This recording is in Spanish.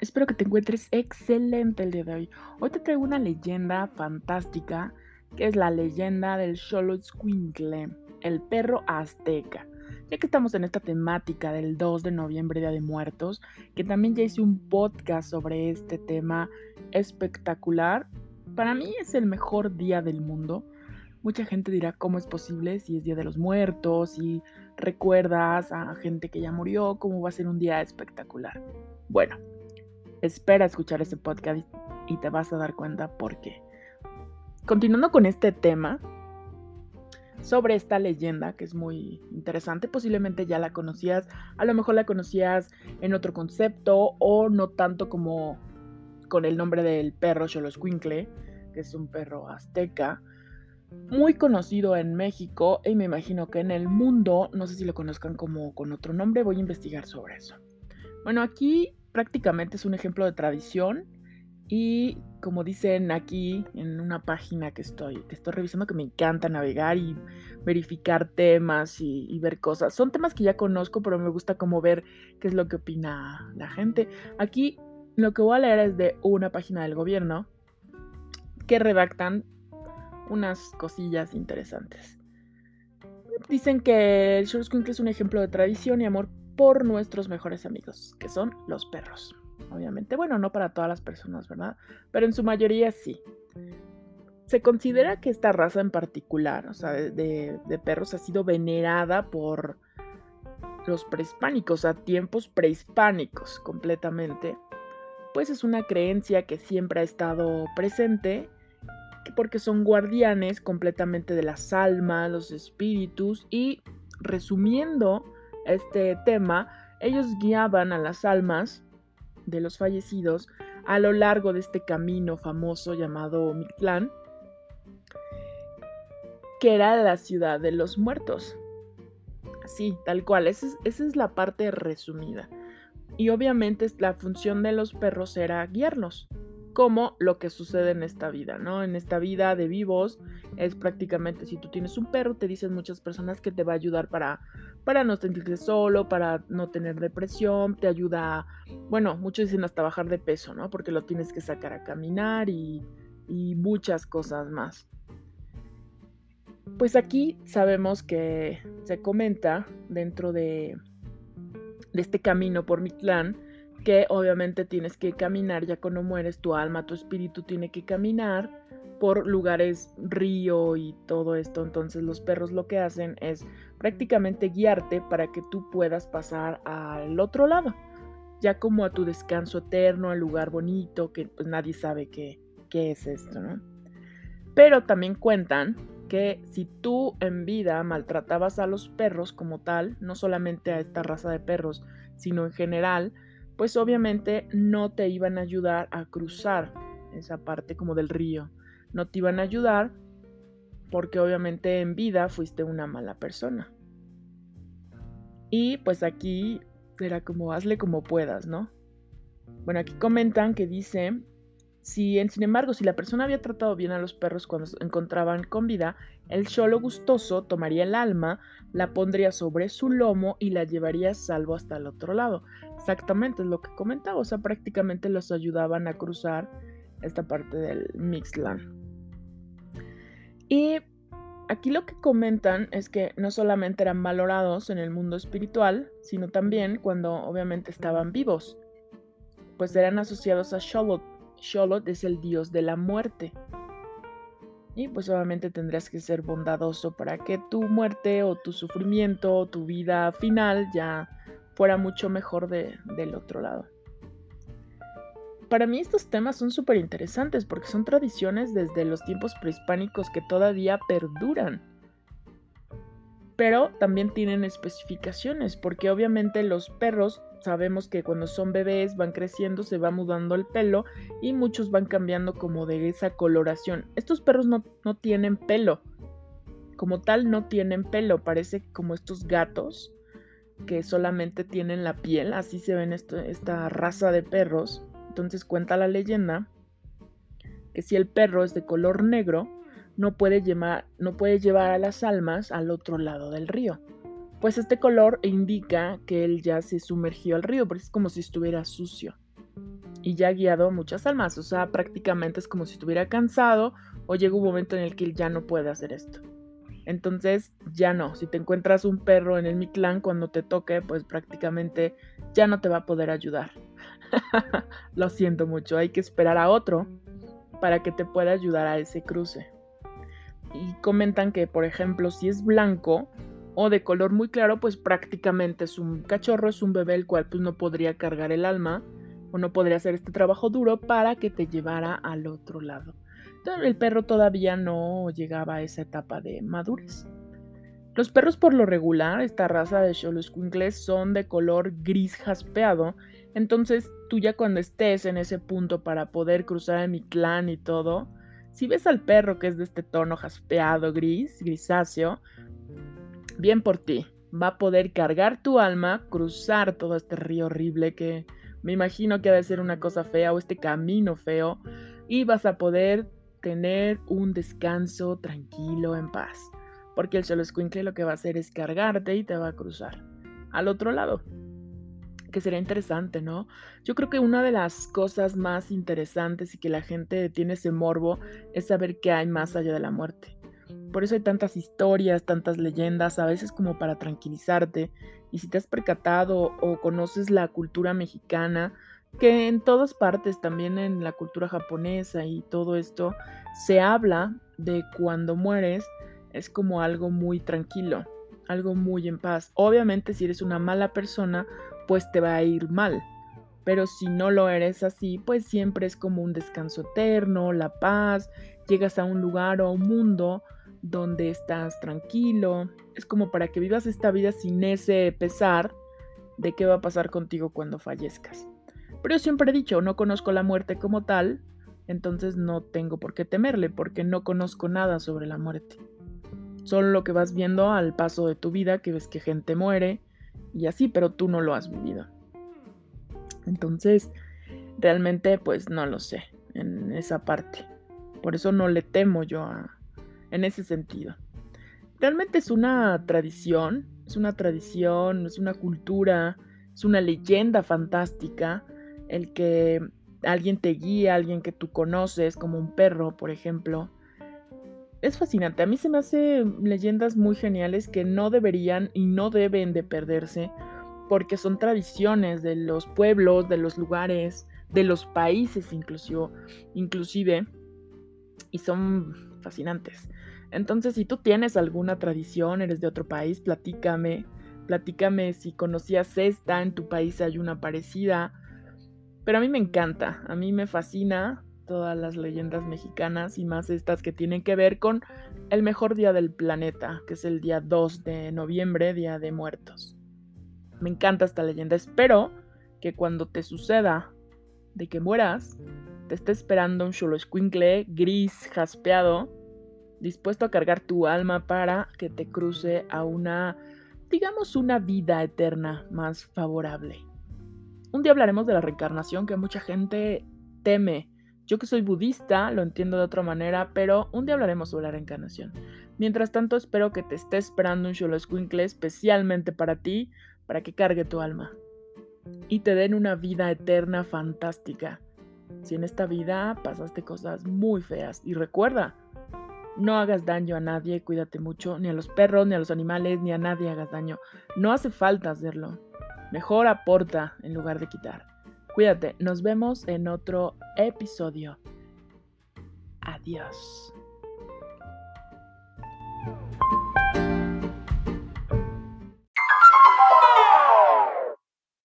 Espero que te encuentres excelente el día de hoy. Hoy te traigo una leyenda fantástica que es la leyenda del Xoloitzcuintle, el perro azteca. Ya que estamos en esta temática del 2 de noviembre, Día de Muertos, que también ya hice un podcast sobre este tema espectacular. Para mí es el mejor día del mundo. Mucha gente dirá cómo es posible si es Día de los Muertos, y recuerdas a gente que ya murió, cómo va a ser un día espectacular. Bueno, espera escuchar ese podcast y te vas a dar cuenta por qué. Continuando con este tema, sobre esta leyenda que es muy interesante, posiblemente ya la conocías, a lo mejor la conocías en otro concepto o no tanto como con el nombre del perro Xoloscuincle, que es un perro azteca, muy conocido en México y me imagino que en el mundo, no sé si lo conozcan como con otro nombre, voy a investigar sobre eso. Bueno, aquí prácticamente es un ejemplo de tradición y como dicen aquí en una página que estoy, que estoy revisando que me encanta navegar y verificar temas y, ver cosas. Son temas que ya conozco, pero me gusta como ver qué es lo que opina la gente. Aquí lo que voy a leer es de una página del gobierno que redactan unas cosillas interesantes. Dicen que el Shortsquink es un ejemplo de tradición y amor por nuestros mejores amigos, que son los perros. Obviamente, bueno, no para todas las personas, ¿verdad? Pero en su mayoría sí. Se considera que esta raza en particular, o sea, de, perros, ha sido venerada por los prehispánicos, a tiempos prehispánicos completamente. Pues es una creencia que siempre ha estado presente, porque son guardianes completamente de las almas, los espíritus, y resumiendo, este tema, ellos guiaban a las almas de los fallecidos a lo largo de este camino famoso llamado Mictlán, que era la ciudad de los muertos. Así, tal cual, esa es, esa es la parte resumida. Y obviamente la función de los perros era guiarnos como lo que sucede en esta vida, ¿no? En esta vida de vivos es prácticamente si tú tienes un perro, te dicen muchas personas que te va a ayudar para, para no sentirte solo, para no tener depresión, te ayuda, bueno, muchos dicen hasta bajar de peso, ¿no? Porque lo tienes que sacar a caminar y, muchas cosas más. Pues aquí sabemos que se comenta dentro de, de este camino por mi clan, que obviamente tienes que caminar ya cuando mueres, tu alma, tu espíritu tiene que caminar por lugares río y todo esto. Entonces los perros lo que hacen es prácticamente guiarte para que tú puedas pasar al otro lado, ya como a tu descanso eterno, al lugar bonito, que pues nadie sabe qué, qué es esto, ¿no? Pero también cuentan que si tú en vida maltratabas a los perros como tal, no solamente a esta raza de perros, sino en general, pues obviamente no te iban a ayudar a cruzar esa parte como del río. No te iban a ayudar porque obviamente en vida fuiste una mala persona. Y pues aquí era como hazle como puedas, ¿no? Bueno, aquí comentan que dice si, sin embargo, si la persona había tratado bien a los perros cuando se encontraban con vida, el cholo gustoso tomaría el alma, la pondría sobre su lomo y la llevaría salvo hasta el otro lado. Exactamente es lo que comentaba, o sea, prácticamente los ayudaban a cruzar esta parte del Mixland. Y aquí lo que comentan es que no solamente eran valorados en el mundo espiritual, sino también cuando obviamente estaban vivos, pues eran asociados a Sholot Sholot es el dios de la muerte. Y pues obviamente tendrás que ser bondadoso para que tu muerte o tu sufrimiento o tu vida final ya fuera mucho mejor del otro lado. Para mí estos temas son súper interesantes porque son tradiciones desde los tiempos prehispánicos que todavía perduran pero también tienen especificaciones, porque obviamente los perros sabemos que cuando son bebés van creciendo, se va mudando el pelo y muchos van cambiando como de esa coloración. Estos perros no, tienen pelo, como tal no tienen pelo, parece como estos gatos que solamente tienen la piel, así se ven esta raza de perros. Entonces cuenta la leyenda que si el perro es de color negro, no puede, llevar, no puede llevar a las almas al otro lado del río. Pues este color indica que él ya se sumergió al río, porque es como si estuviera sucio. y ya ha guiado muchas almas. O sea, prácticamente es como si estuviera cansado o llega un momento en el que él ya no puede hacer esto. Entonces, ya no. Si te encuentras un perro en el Mictlán cuando te toque, pues prácticamente ya no te va a poder ayudar. Lo siento mucho, hay que esperar a otro para que te pueda ayudar a ese cruce. Y comentan que, por ejemplo, si es blanco o de color muy claro, pues prácticamente es un cachorro, es un bebé el cual pues no podría cargar el alma o no podría hacer este trabajo duro para que te llevara al otro lado. el perro todavía no llegaba a esa etapa de madurez. Los perros por lo regular, esta raza de Xoloscuincles, son de color gris jaspeado, entonces tú ya cuando estés en ese punto para poder cruzar a mi clan y todo, si ves al perro que es de este tono jaspeado gris, grisáceo, bien por ti, va a poder cargar tu alma, cruzar todo este río horrible que me imagino que ha de ser una cosa fea o este camino feo y vas a poder tener un descanso tranquilo en paz. Porque el solo squinkle lo que va a hacer es cargarte y te va a cruzar al otro lado. Que sería interesante, ¿no? Yo creo que una de las cosas más interesantes y que la gente tiene ese morbo es saber qué hay más allá de la muerte. Por eso hay tantas historias, tantas leyendas, a veces como para tranquilizarte y si te has percatado o conoces la cultura mexicana, que en todas partes, también en la cultura japonesa y todo esto, se habla de cuando mueres es como algo muy tranquilo, algo muy en paz. Obviamente si eres una mala persona, pues te va a ir mal. Pero si no lo eres así, pues siempre es como un descanso eterno, la paz, llegas a un lugar o a un mundo donde estás tranquilo. Es como para que vivas esta vida sin ese pesar de qué va a pasar contigo cuando fallezcas. Pero yo siempre he dicho, no conozco la muerte como tal, entonces no tengo por qué temerle, porque no conozco nada sobre la muerte. Solo lo que vas viendo al paso de tu vida, que ves que gente muere y así, pero tú no lo has vivido. Entonces, realmente pues no lo sé en esa parte. Por eso no le temo yo a, en ese sentido. Realmente es una tradición, es una tradición, es una cultura, es una leyenda fantástica el que alguien te guía, alguien que tú conoces, como un perro, por ejemplo. Es fascinante, a mí se me hace leyendas muy geniales que no deberían y no deben de perderse porque son tradiciones de los pueblos, de los lugares, de los países inclusive, inclusive y son fascinantes. Entonces, si tú tienes alguna tradición, eres de otro país, platícame. Platícame si conocías esta, en tu país hay una parecida. Pero a mí me encanta, a mí me fascina todas las leyendas mexicanas y más estas que tienen que ver con el mejor día del planeta, que es el día 2 de noviembre, Día de Muertos. Me encanta esta leyenda. Espero que cuando te suceda de que mueras, te esté esperando un chulo gris jaspeado dispuesto a cargar tu alma para que te cruce a una, digamos, una vida eterna más favorable. Un día hablaremos de la reencarnación que mucha gente teme. Yo que soy budista lo entiendo de otra manera, pero un día hablaremos sobre la reencarnación. Mientras tanto, espero que te esté esperando un Xoloscuincle especialmente para ti, para que cargue tu alma y te den una vida eterna fantástica. Si en esta vida pasaste cosas muy feas, y recuerda, no hagas daño a nadie, cuídate mucho, ni a los perros, ni a los animales, ni a nadie hagas daño. No hace falta hacerlo. Mejor aporta en lugar de quitar. Cuídate, nos vemos en otro episodio. Adiós.